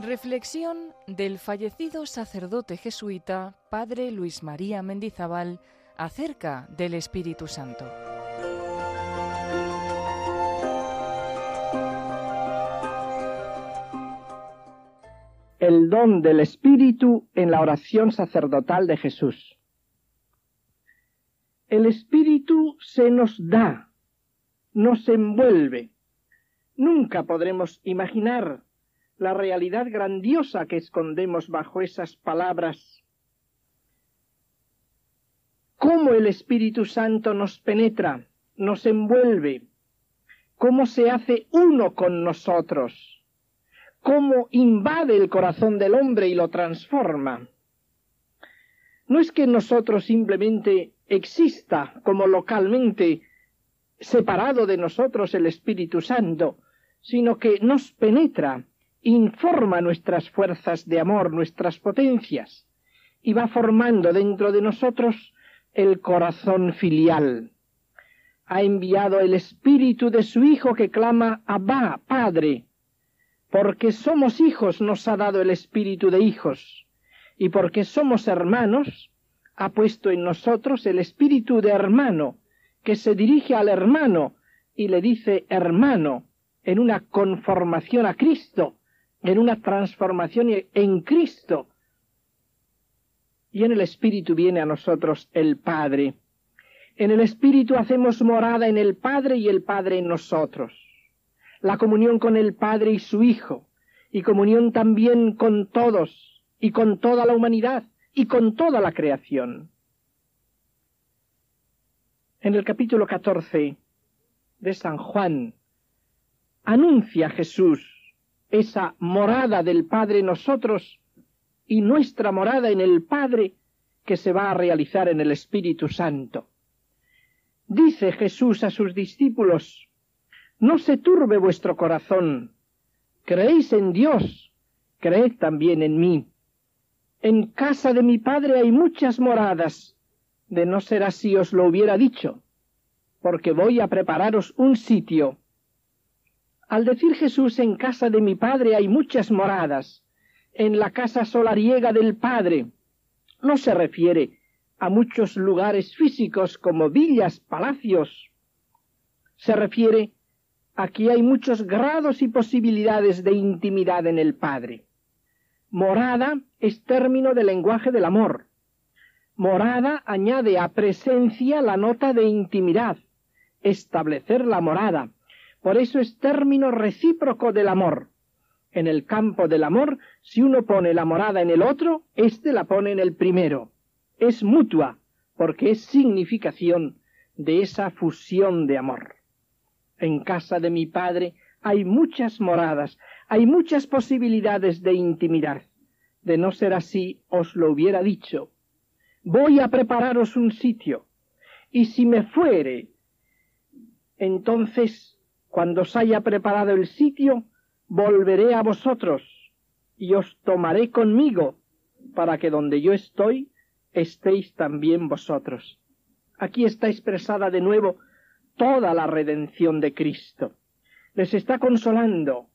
Reflexión del fallecido sacerdote jesuita Padre Luis María Mendizábal acerca del Espíritu Santo. El don del Espíritu en la oración sacerdotal de Jesús. El Espíritu se nos da, nos envuelve. Nunca podremos imaginar la realidad grandiosa que escondemos bajo esas palabras. Cómo el Espíritu Santo nos penetra, nos envuelve, cómo se hace uno con nosotros, cómo invade el corazón del hombre y lo transforma. No es que nosotros simplemente exista como localmente separado de nosotros el Espíritu Santo, sino que nos penetra, informa nuestras fuerzas de amor, nuestras potencias, y va formando dentro de nosotros el corazón filial. Ha enviado el espíritu de su Hijo que clama Abba, Padre. Porque somos hijos nos ha dado el espíritu de hijos, y porque somos hermanos, ha puesto en nosotros el espíritu de hermano, que se dirige al hermano y le dice hermano, en una conformación a Cristo, en una transformación en Cristo. Y en el Espíritu viene a nosotros el Padre. En el Espíritu hacemos morada en el Padre y el Padre en nosotros. La comunión con el Padre y su Hijo, y comunión también con todos, y con toda la humanidad, y con toda la creación. En el capítulo 14 de San Juan, anuncia Jesús esa morada del Padre nosotros y nuestra morada en el Padre que se va a realizar en el Espíritu Santo. Dice Jesús a sus discípulos, no se turbe vuestro corazón, creéis en Dios, creed también en mí. En casa de mi Padre hay muchas moradas, de no ser así os lo hubiera dicho, porque voy a prepararos un sitio al decir Jesús en casa de mi Padre hay muchas moradas, en la casa solariega del Padre, no se refiere a muchos lugares físicos como villas, palacios. Se refiere a que hay muchos grados y posibilidades de intimidad en el Padre. Morada es término del lenguaje del amor. Morada añade a presencia la nota de intimidad, establecer la morada, por eso es término recíproco del amor. En el campo del amor, si uno pone la morada en el otro, éste la pone en el primero. Es mutua, porque es significación de esa fusión de amor. En casa de mi padre hay muchas moradas, hay muchas posibilidades de intimidad. De no ser así, os lo hubiera dicho. Voy a prepararos un sitio, y si me fuere, entonces cuando os haya preparado el sitio, volveré a vosotros y os tomaré conmigo, para que donde yo estoy, estéis también vosotros. Aquí está expresada de nuevo toda la redención de Cristo. Les está consolando,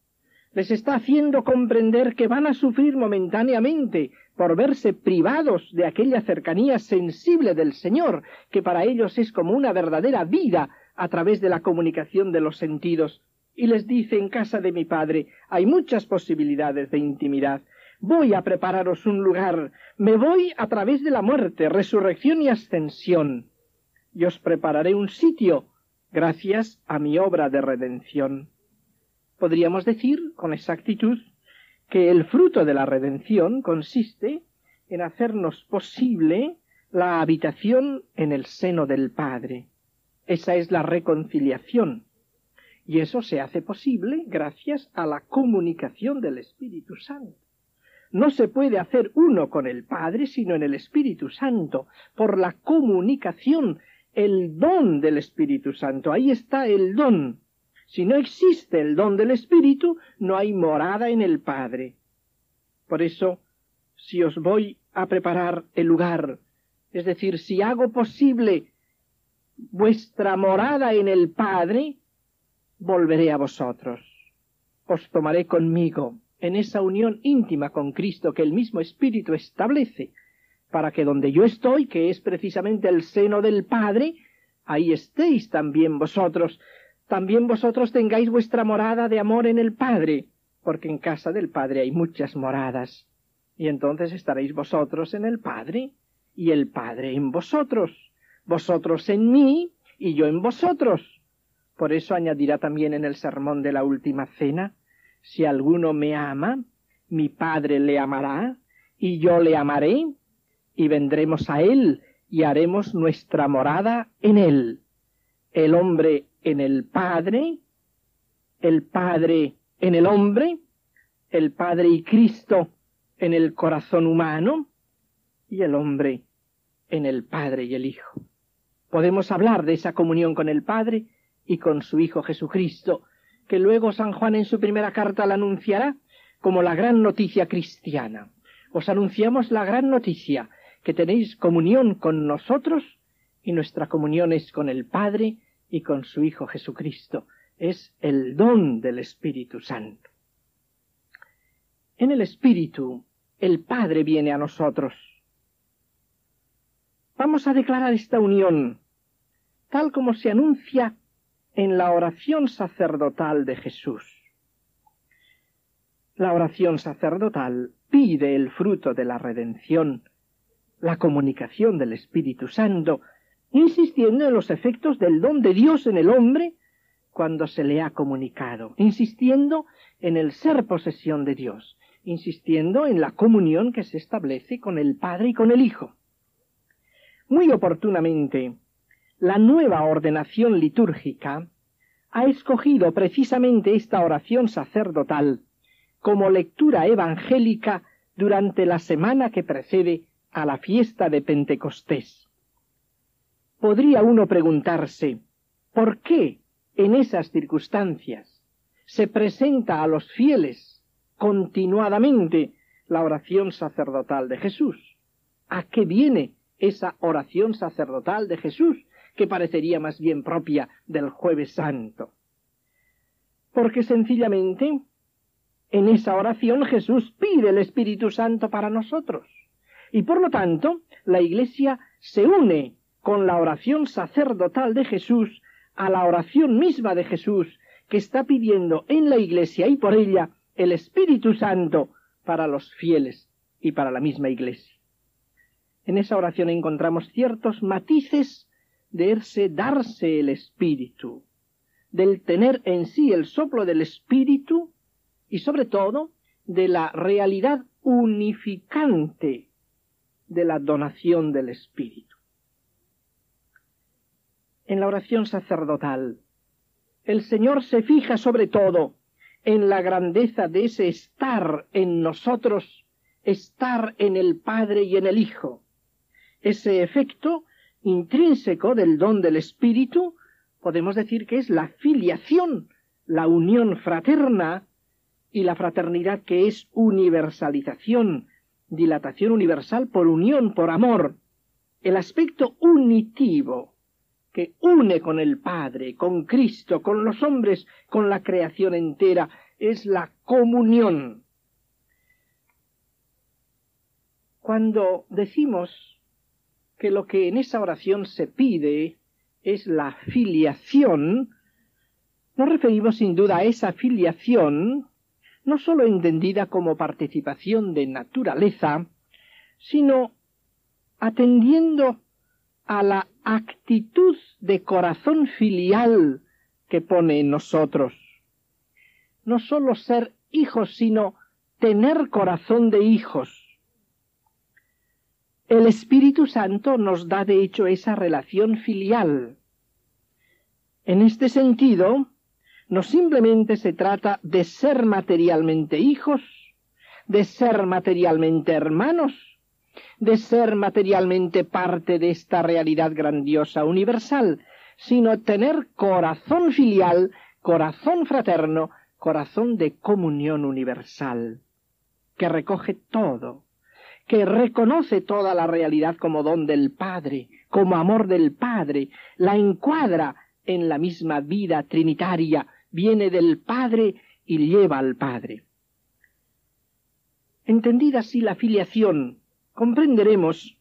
les está haciendo comprender que van a sufrir momentáneamente por verse privados de aquella cercanía sensible del Señor, que para ellos es como una verdadera vida a través de la comunicación de los sentidos, y les dice en casa de mi padre hay muchas posibilidades de intimidad. Voy a prepararos un lugar, me voy a través de la muerte, resurrección y ascensión, y os prepararé un sitio gracias a mi obra de redención. Podríamos decir con exactitud que el fruto de la redención consiste en hacernos posible la habitación en el seno del Padre. Esa es la reconciliación. Y eso se hace posible gracias a la comunicación del Espíritu Santo. No se puede hacer uno con el Padre sino en el Espíritu Santo, por la comunicación, el don del Espíritu Santo. Ahí está el don. Si no existe el don del Espíritu, no hay morada en el Padre. Por eso, si os voy a preparar el lugar, es decir, si hago posible vuestra morada en el Padre, volveré a vosotros. Os tomaré conmigo en esa unión íntima con Cristo que el mismo Espíritu establece, para que donde yo estoy, que es precisamente el seno del Padre, ahí estéis también vosotros, también vosotros tengáis vuestra morada de amor en el Padre, porque en casa del Padre hay muchas moradas, y entonces estaréis vosotros en el Padre, y el Padre en vosotros, vosotros en mí, y yo en vosotros. Por eso añadirá también en el sermón de la última cena, si alguno me ama, mi Padre le amará, y yo le amaré, y vendremos a él, y haremos nuestra morada en él. El hombre en el Padre, el Padre en el hombre, el Padre y Cristo en el corazón humano, y el hombre en el Padre y el Hijo. Podemos hablar de esa comunión con el Padre y con su Hijo Jesucristo, que luego San Juan en su primera carta la anunciará como la gran noticia cristiana. Os anunciamos la gran noticia, que tenéis comunión con nosotros y nuestra comunión es con el Padre y con su Hijo Jesucristo. Es el don del Espíritu Santo. En el Espíritu, el Padre viene a nosotros. Vamos a declarar esta unión, tal como se anuncia en la oración sacerdotal de Jesús. La oración sacerdotal pide el fruto de la redención, la comunicación del Espíritu Santo, insistiendo en los efectos del don de Dios en el hombre cuando se le ha comunicado, insistiendo en el ser posesión de Dios, insistiendo en la comunión que se establece con el Padre y con el Hijo. Muy oportunamente, la nueva ordenación litúrgica ha escogido precisamente esta oración sacerdotal como lectura evangélica durante la semana que precede a la fiesta de Pentecostés. Podría uno preguntarse, ¿por qué en esas circunstancias se presenta a los fieles continuadamente la oración sacerdotal de Jesús? ¿A qué viene esa oración sacerdotal de Jesús? que parecería más bien propia del jueves santo. Porque sencillamente en esa oración Jesús pide el Espíritu Santo para nosotros. Y por lo tanto, la Iglesia se une con la oración sacerdotal de Jesús a la oración misma de Jesús, que está pidiendo en la Iglesia y por ella el Espíritu Santo para los fieles y para la misma Iglesia. En esa oración encontramos ciertos matices de darse el espíritu, del tener en sí el soplo del espíritu y sobre todo de la realidad unificante de la donación del espíritu. En la oración sacerdotal, el Señor se fija sobre todo en la grandeza de ese estar en nosotros, estar en el Padre y en el Hijo. Ese efecto intrínseco del don del Espíritu, podemos decir que es la filiación, la unión fraterna y la fraternidad que es universalización, dilatación universal por unión, por amor, el aspecto unitivo que une con el Padre, con Cristo, con los hombres, con la creación entera, es la comunión. Cuando decimos que lo que en esa oración se pide es la filiación, nos referimos sin duda a esa filiación, no sólo entendida como participación de naturaleza, sino atendiendo a la actitud de corazón filial que pone en nosotros. No sólo ser hijos, sino tener corazón de hijos. El Espíritu Santo nos da de hecho esa relación filial. En este sentido, no simplemente se trata de ser materialmente hijos, de ser materialmente hermanos, de ser materialmente parte de esta realidad grandiosa universal, sino tener corazón filial, corazón fraterno, corazón de comunión universal, que recoge todo, que reconoce toda la realidad como don del Padre, como amor del Padre, la encuadra en la misma vida trinitaria viene del Padre y lleva al Padre. Entendida así la filiación, comprenderemos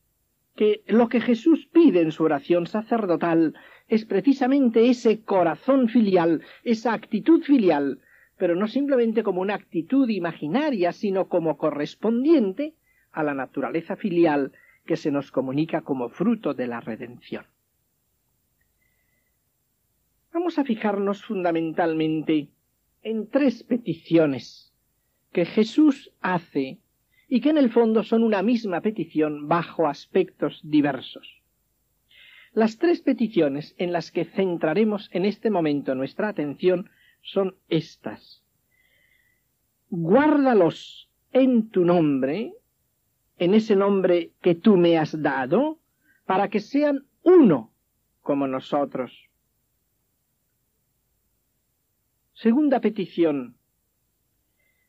que lo que Jesús pide en su oración sacerdotal es precisamente ese corazón filial, esa actitud filial, pero no simplemente como una actitud imaginaria, sino como correspondiente a la naturaleza filial que se nos comunica como fruto de la redención. Vamos a fijarnos fundamentalmente en tres peticiones que Jesús hace y que en el fondo son una misma petición bajo aspectos diversos. Las tres peticiones en las que centraremos en este momento nuestra atención son estas. Guárdalos en tu nombre, en ese nombre que tú me has dado, para que sean uno como nosotros. Segunda petición.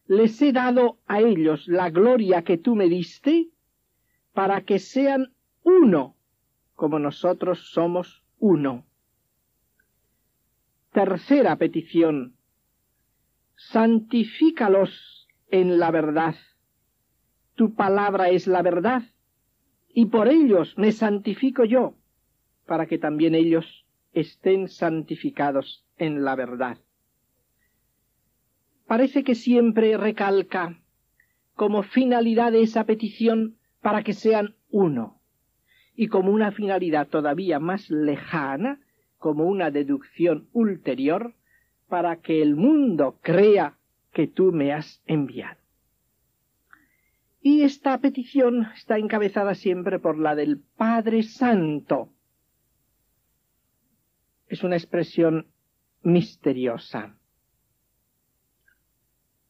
Les he dado a ellos la gloria que tú me diste, para que sean uno como nosotros somos uno. Tercera petición. Santifícalos en la verdad tu palabra es la verdad, y por ellos me santifico yo, para que también ellos estén santificados en la verdad. Parece que siempre recalca como finalidad de esa petición para que sean uno, y como una finalidad todavía más lejana, como una deducción ulterior, para que el mundo crea que tú me has enviado. Y esta petición está encabezada siempre por la del Padre Santo. Es una expresión misteriosa.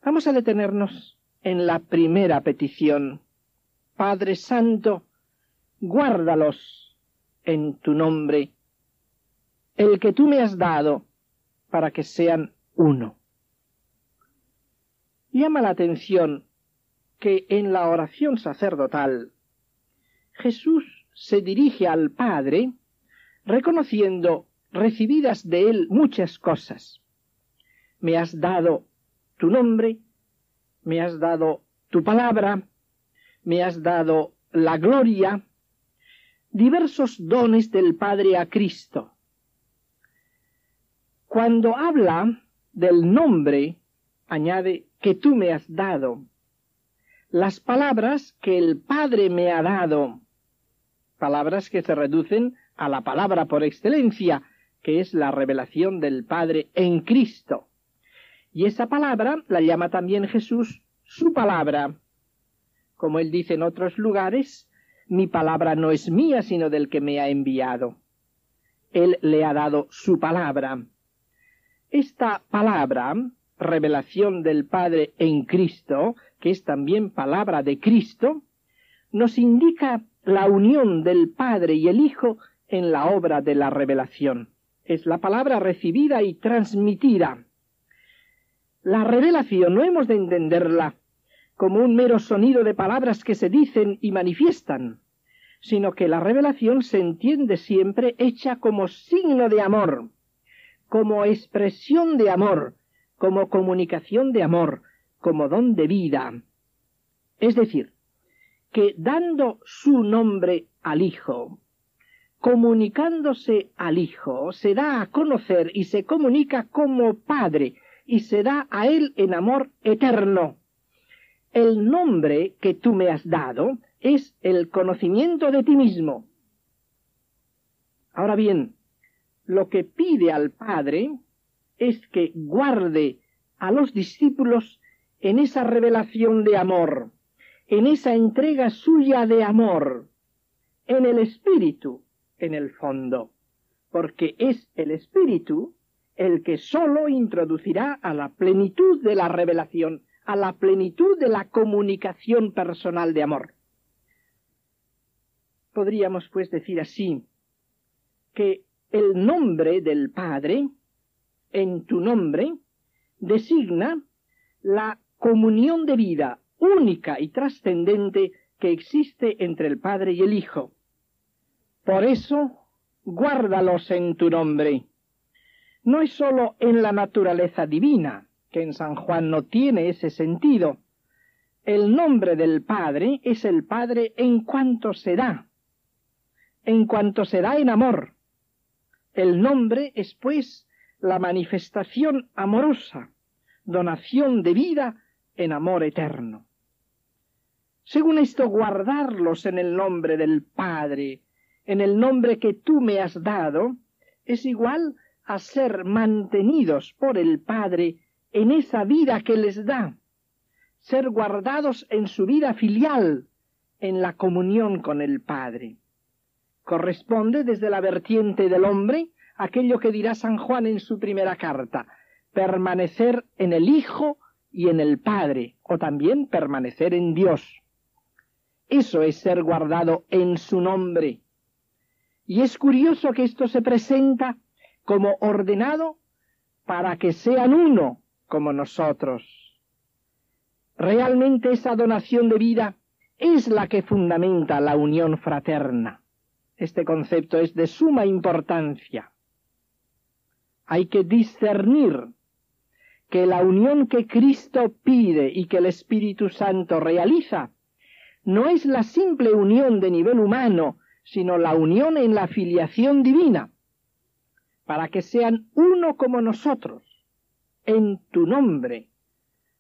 Vamos a detenernos en la primera petición. Padre Santo, guárdalos en tu nombre, el que tú me has dado, para que sean uno. Llama la atención que en la oración sacerdotal Jesús se dirige al Padre reconociendo recibidas de él muchas cosas. Me has dado tu nombre, me has dado tu palabra, me has dado la gloria, diversos dones del Padre a Cristo. Cuando habla del nombre, añade que tú me has dado las palabras que el Padre me ha dado, palabras que se reducen a la palabra por excelencia, que es la revelación del Padre en Cristo. Y esa palabra la llama también Jesús su palabra. Como él dice en otros lugares, mi palabra no es mía, sino del que me ha enviado. Él le ha dado su palabra. Esta palabra, revelación del Padre en Cristo, que es también palabra de Cristo, nos indica la unión del Padre y el Hijo en la obra de la revelación. Es la palabra recibida y transmitida. La revelación no hemos de entenderla como un mero sonido de palabras que se dicen y manifiestan, sino que la revelación se entiende siempre hecha como signo de amor, como expresión de amor, como comunicación de amor, como don de vida. Es decir, que dando su nombre al Hijo, comunicándose al Hijo, se da a conocer y se comunica como Padre y se da a Él en amor eterno. El nombre que tú me has dado es el conocimiento de ti mismo. Ahora bien, lo que pide al Padre es que guarde a los discípulos en esa revelación de amor, en esa entrega suya de amor, en el espíritu, en el fondo, porque es el espíritu el que sólo introducirá a la plenitud de la revelación, a la plenitud de la comunicación personal de amor. Podríamos pues decir así, que el nombre del Padre, en tu nombre, designa la comunión de vida única y trascendente que existe entre el Padre y el Hijo. Por eso, guárdalos en tu nombre. No es sólo en la naturaleza divina, que en San Juan no tiene ese sentido. El nombre del Padre es el Padre en cuanto se da, en cuanto se da en amor. El nombre es, pues, la manifestación amorosa, donación de vida en amor eterno. Según esto, guardarlos en el nombre del Padre, en el nombre que tú me has dado, es igual a ser mantenidos por el Padre en esa vida que les da, ser guardados en su vida filial, en la comunión con el Padre. Corresponde desde la vertiente del hombre aquello que dirá San Juan en su primera carta, permanecer en el Hijo y en el Padre, o también permanecer en Dios. Eso es ser guardado en su nombre. Y es curioso que esto se presenta como ordenado para que sean uno como nosotros. Realmente esa donación de vida es la que fundamenta la unión fraterna. Este concepto es de suma importancia. Hay que discernir que la unión que Cristo pide y que el Espíritu Santo realiza no es la simple unión de nivel humano, sino la unión en la filiación divina para que sean uno como nosotros, en tu nombre,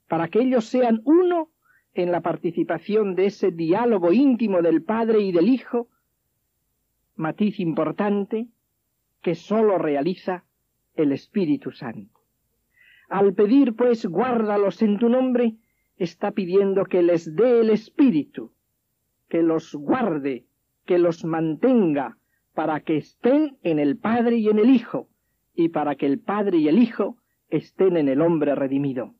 para que ellos sean uno en la participación de ese diálogo íntimo del Padre y del Hijo, matiz importante que sólo realiza el Espíritu Santo. Al pedir, pues, guárdalos en tu nombre, está pidiendo que les dé el Espíritu, que los guarde, que los mantenga, para que estén en el Padre y en el Hijo, y para que el Padre y el Hijo estén en el hombre redimido.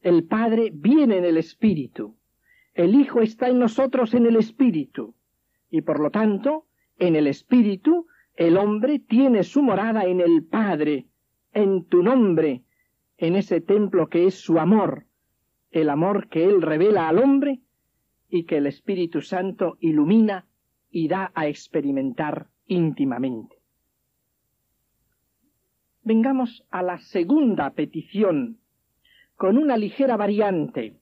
El Padre viene en el Espíritu, el Hijo está en nosotros en el Espíritu, y por lo tanto, en el Espíritu, el hombre tiene su morada en el Padre, en tu nombre, en ese templo que es su amor, el amor que Él revela al hombre y que el Espíritu Santo ilumina y da a experimentar íntimamente. Vengamos a la segunda petición, con una ligera variante.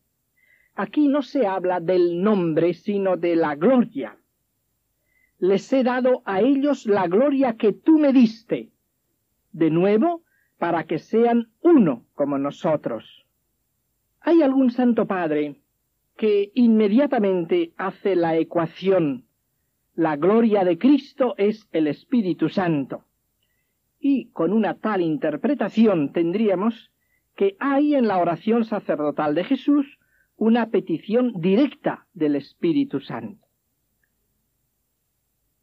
Aquí no se habla del nombre, sino de la gloria. Les he dado a ellos la gloria que tú me diste, de nuevo, para que sean uno como nosotros. Hay algún Santo Padre que inmediatamente hace la ecuación la gloria de Cristo es el Espíritu Santo. Y con una tal interpretación tendríamos que hay en la oración sacerdotal de Jesús una petición directa del Espíritu Santo.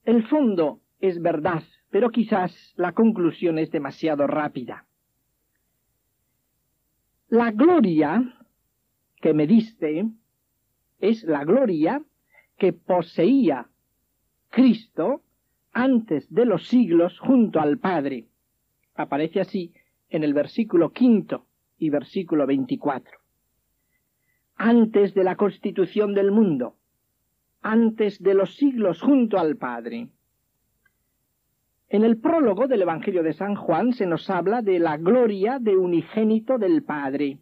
El fondo es verdad, pero quizás la conclusión es demasiado rápida. La gloria que me diste es la gloria que poseía Cristo antes de los siglos junto al Padre. Aparece así en el versículo quinto y versículo veinticuatro. Antes de la constitución del mundo, antes de los siglos junto al Padre. En el prólogo del Evangelio de San Juan se nos habla de la gloria de unigénito del Padre.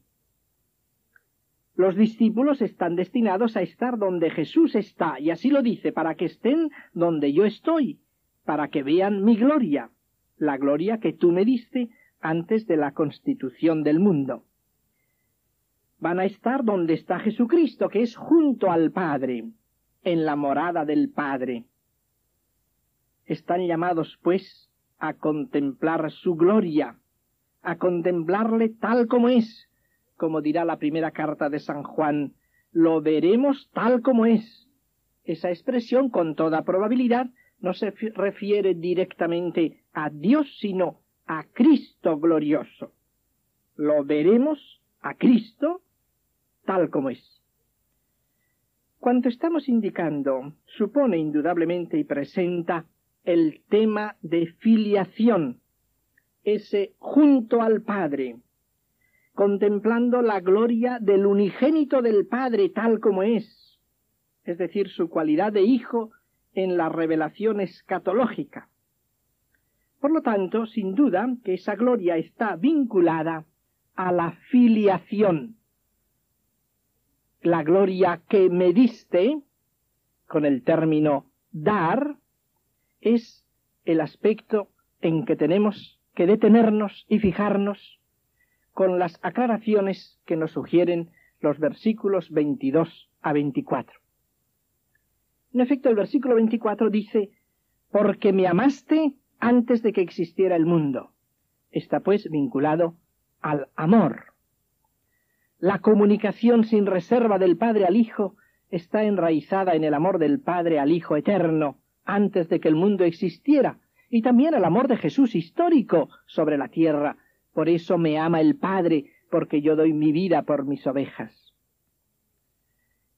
Los discípulos están destinados a estar donde Jesús está, y así lo dice, para que estén donde yo estoy, para que vean mi gloria, la gloria que tú me diste antes de la constitución del mundo. Van a estar donde está Jesucristo, que es junto al Padre, en la morada del Padre. Están llamados, pues, a contemplar su gloria, a contemplarle tal como es, como dirá la primera carta de San Juan, lo veremos tal como es. Esa expresión, con toda probabilidad, no se refiere directamente a Dios, sino a Cristo glorioso. Lo veremos a Cristo tal como es. Cuanto estamos indicando supone indudablemente y presenta el tema de filiación, ese junto al Padre, contemplando la gloria del unigénito del Padre tal como es, es decir, su cualidad de Hijo en la revelación escatológica. Por lo tanto, sin duda que esa gloria está vinculada a la filiación. La gloria que me diste, con el término dar, es el aspecto en que tenemos que detenernos y fijarnos con las aclaraciones que nos sugieren los versículos 22 a 24. En efecto, el versículo 24 dice, porque me amaste antes de que existiera el mundo. Está pues vinculado al amor. La comunicación sin reserva del Padre al Hijo está enraizada en el amor del Padre al Hijo eterno antes de que el mundo existiera, y también el amor de Jesús histórico sobre la tierra. Por eso me ama el Padre, porque yo doy mi vida por mis ovejas.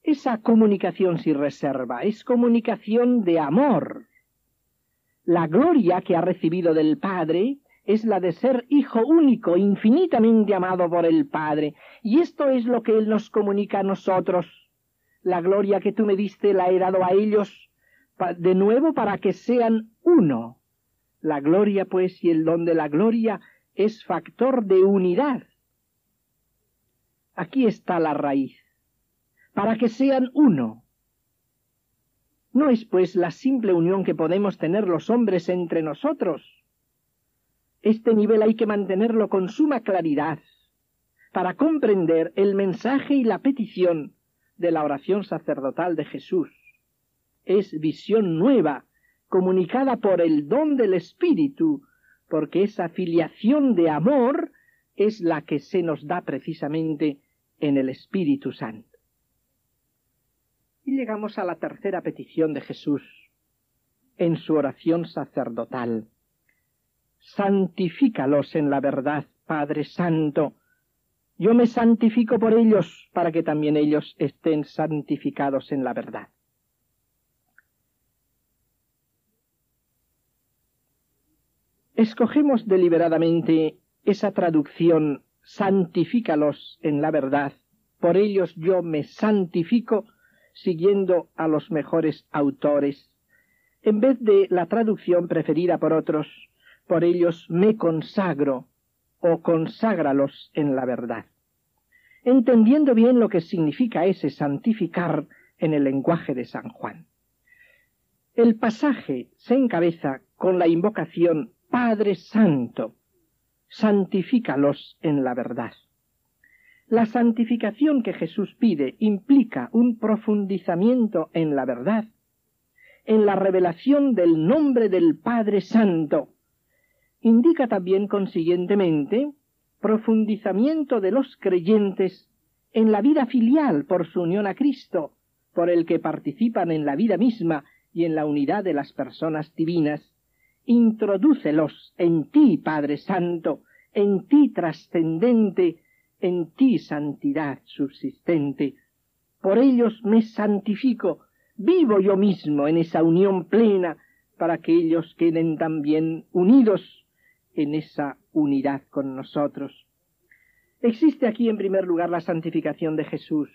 Esa comunicación sin reserva es comunicación de amor. La gloria que ha recibido del Padre es la de ser hijo único, infinitamente amado por el Padre. Y esto es lo que Él nos comunica a nosotros. La gloria que tú me diste la he dado a ellos de nuevo para que sean uno. La gloria, pues, y el don de la gloria es factor de unidad. Aquí está la raíz. Para que sean uno. No es, pues, la simple unión que podemos tener los hombres entre nosotros. Este nivel hay que mantenerlo con suma claridad para comprender el mensaje y la petición de la oración sacerdotal de Jesús es visión nueva, comunicada por el don del Espíritu, porque esa filiación de amor es la que se nos da precisamente en el Espíritu Santo. Y llegamos a la tercera petición de Jesús en su oración sacerdotal. Santifícalos en la verdad, Padre Santo. Yo me santifico por ellos para que también ellos estén santificados en la verdad. Escogemos deliberadamente esa traducción santifícalos en la verdad, por ellos yo me santifico siguiendo a los mejores autores, en vez de la traducción preferida por otros, por ellos me consagro o conságralos en la verdad. Entendiendo bien lo que significa ese santificar en el lenguaje de San Juan. El pasaje se encabeza con la invocación Padre Santo, santifícalos en la verdad. La santificación que Jesús pide implica un profundizamiento en la verdad, en la revelación del nombre del Padre Santo. Indica también, consiguientemente, profundizamiento de los creyentes en la vida filial por su unión a Cristo, por el que participan en la vida misma y en la unidad de las personas divinas, introdúcelos en ti, Padre Santo, en ti trascendente, en ti santidad subsistente. Por ellos me santifico, vivo yo mismo en esa unión plena, para que ellos queden también unidos en esa unidad con nosotros. Existe aquí en primer lugar la santificación de Jesús,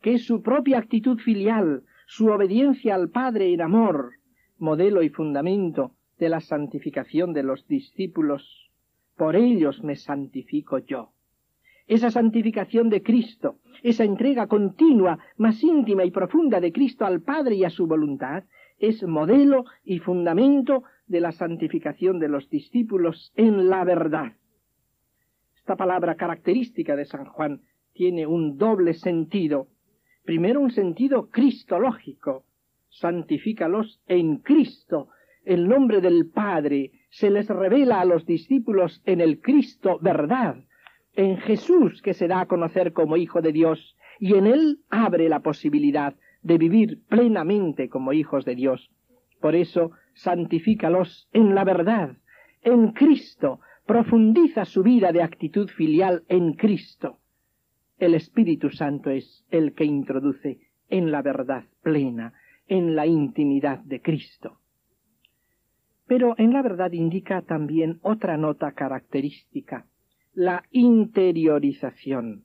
que es su propia actitud filial, su obediencia al Padre en amor, modelo y fundamento de la santificación de los discípulos. Por ellos me santifico yo. Esa santificación de Cristo, esa entrega continua, más íntima y profunda de Cristo al Padre y a su voluntad, es modelo y fundamento de la santificación de los discípulos en la verdad. Esta palabra característica de San Juan tiene un doble sentido. Primero un sentido cristológico. Santifícalos en Cristo, el nombre del Padre se les revela a los discípulos en el Cristo verdad, en Jesús que se da a conocer como Hijo de Dios, y en Él abre la posibilidad de vivir plenamente como hijos de Dios. Por eso, santifícalos en la verdad, en Cristo, profundiza su vida de actitud filial en Cristo. El Espíritu Santo es el que introduce en la verdad plena, en la intimidad de Cristo pero en la verdad indica también otra nota característica, la interiorización.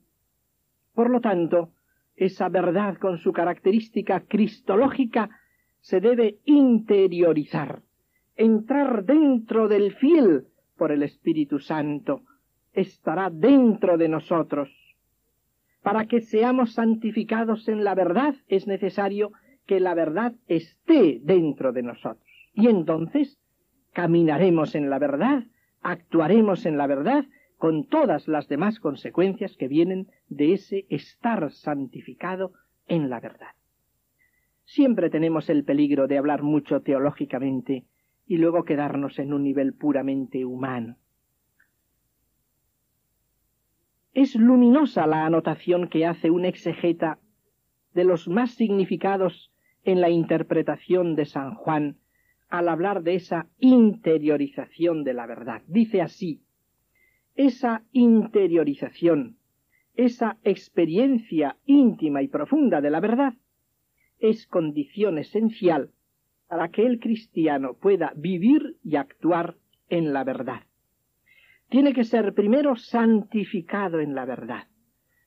Por lo tanto, esa verdad con su característica cristológica se debe interiorizar entrar dentro del fiel por el Espíritu Santo, estará dentro de nosotros. Para que seamos santificados en la verdad es necesario que la verdad esté dentro de nosotros. Y entonces caminaremos en la verdad, actuaremos en la verdad, con todas las demás consecuencias que vienen de ese estar santificado en la verdad. Siempre tenemos el peligro de hablar mucho teológicamente y luego quedarnos en un nivel puramente humano. Es luminosa la anotación que hace un exegeta de los más significados en la interpretación de San Juan al hablar de esa interiorización de la verdad. Dice así, esa interiorización, esa experiencia íntima y profunda de la verdad, es condición esencial para que el cristiano pueda vivir y actuar en la verdad. Tiene que ser primero santificado en la verdad,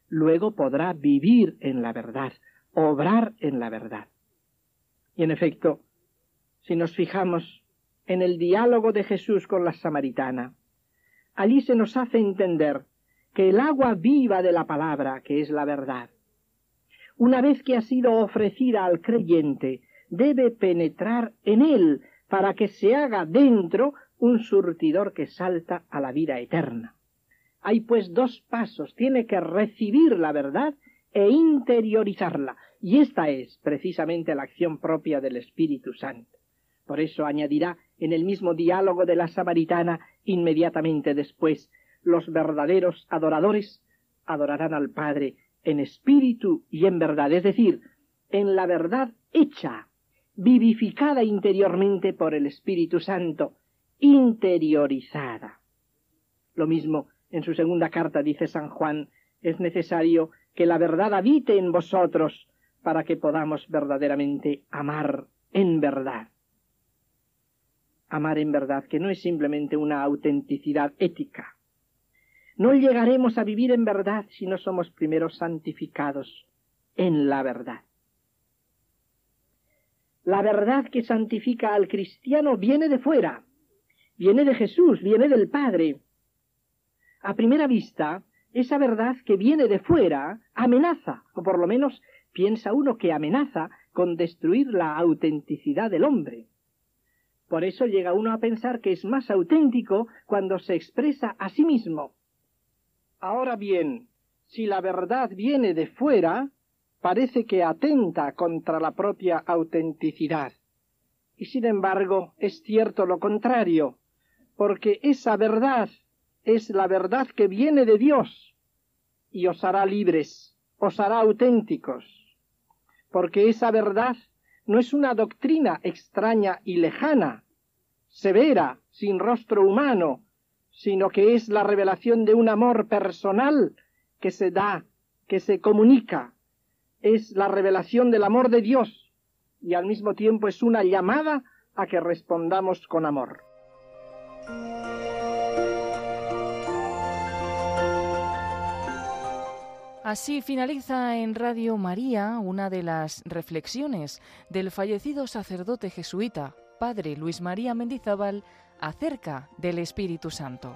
luego podrá vivir en la verdad, obrar en la verdad. Y en efecto, si nos fijamos en el diálogo de Jesús con la samaritana, allí se nos hace entender que el agua viva de la palabra, que es la verdad, una vez que ha sido ofrecida al creyente, debe penetrar en él para que se haga dentro un surtidor que salta a la vida eterna. Hay pues dos pasos, tiene que recibir la verdad e interiorizarla, y esta es precisamente la acción propia del Espíritu Santo. Por eso añadirá en el mismo diálogo de la samaritana inmediatamente después, los verdaderos adoradores adorarán al Padre en espíritu y en verdad, es decir, en la verdad hecha, vivificada interiormente por el Espíritu Santo, interiorizada. Lo mismo en su segunda carta dice San Juan, es necesario que la verdad habite en vosotros para que podamos verdaderamente amar en verdad. Amar en verdad, que no es simplemente una autenticidad ética. No llegaremos a vivir en verdad si no somos primero santificados en la verdad. La verdad que santifica al cristiano viene de fuera, viene de Jesús, viene del Padre. A primera vista, esa verdad que viene de fuera amenaza, o por lo menos piensa uno que amenaza con destruir la autenticidad del hombre. Por eso llega uno a pensar que es más auténtico cuando se expresa a sí mismo. Ahora bien, si la verdad viene de fuera, parece que atenta contra la propia autenticidad. Y sin embargo, es cierto lo contrario porque esa verdad es la verdad que viene de Dios y os hará libres, os hará auténticos, porque esa verdad no es una doctrina extraña y lejana, severa, sin rostro humano, sino que es la revelación de un amor personal que se da, que se comunica, es la revelación del amor de Dios y al mismo tiempo es una llamada a que respondamos con amor. Así finaliza en Radio María una de las reflexiones del fallecido sacerdote jesuita, padre Luis María Mendizábal, acerca del Espíritu Santo.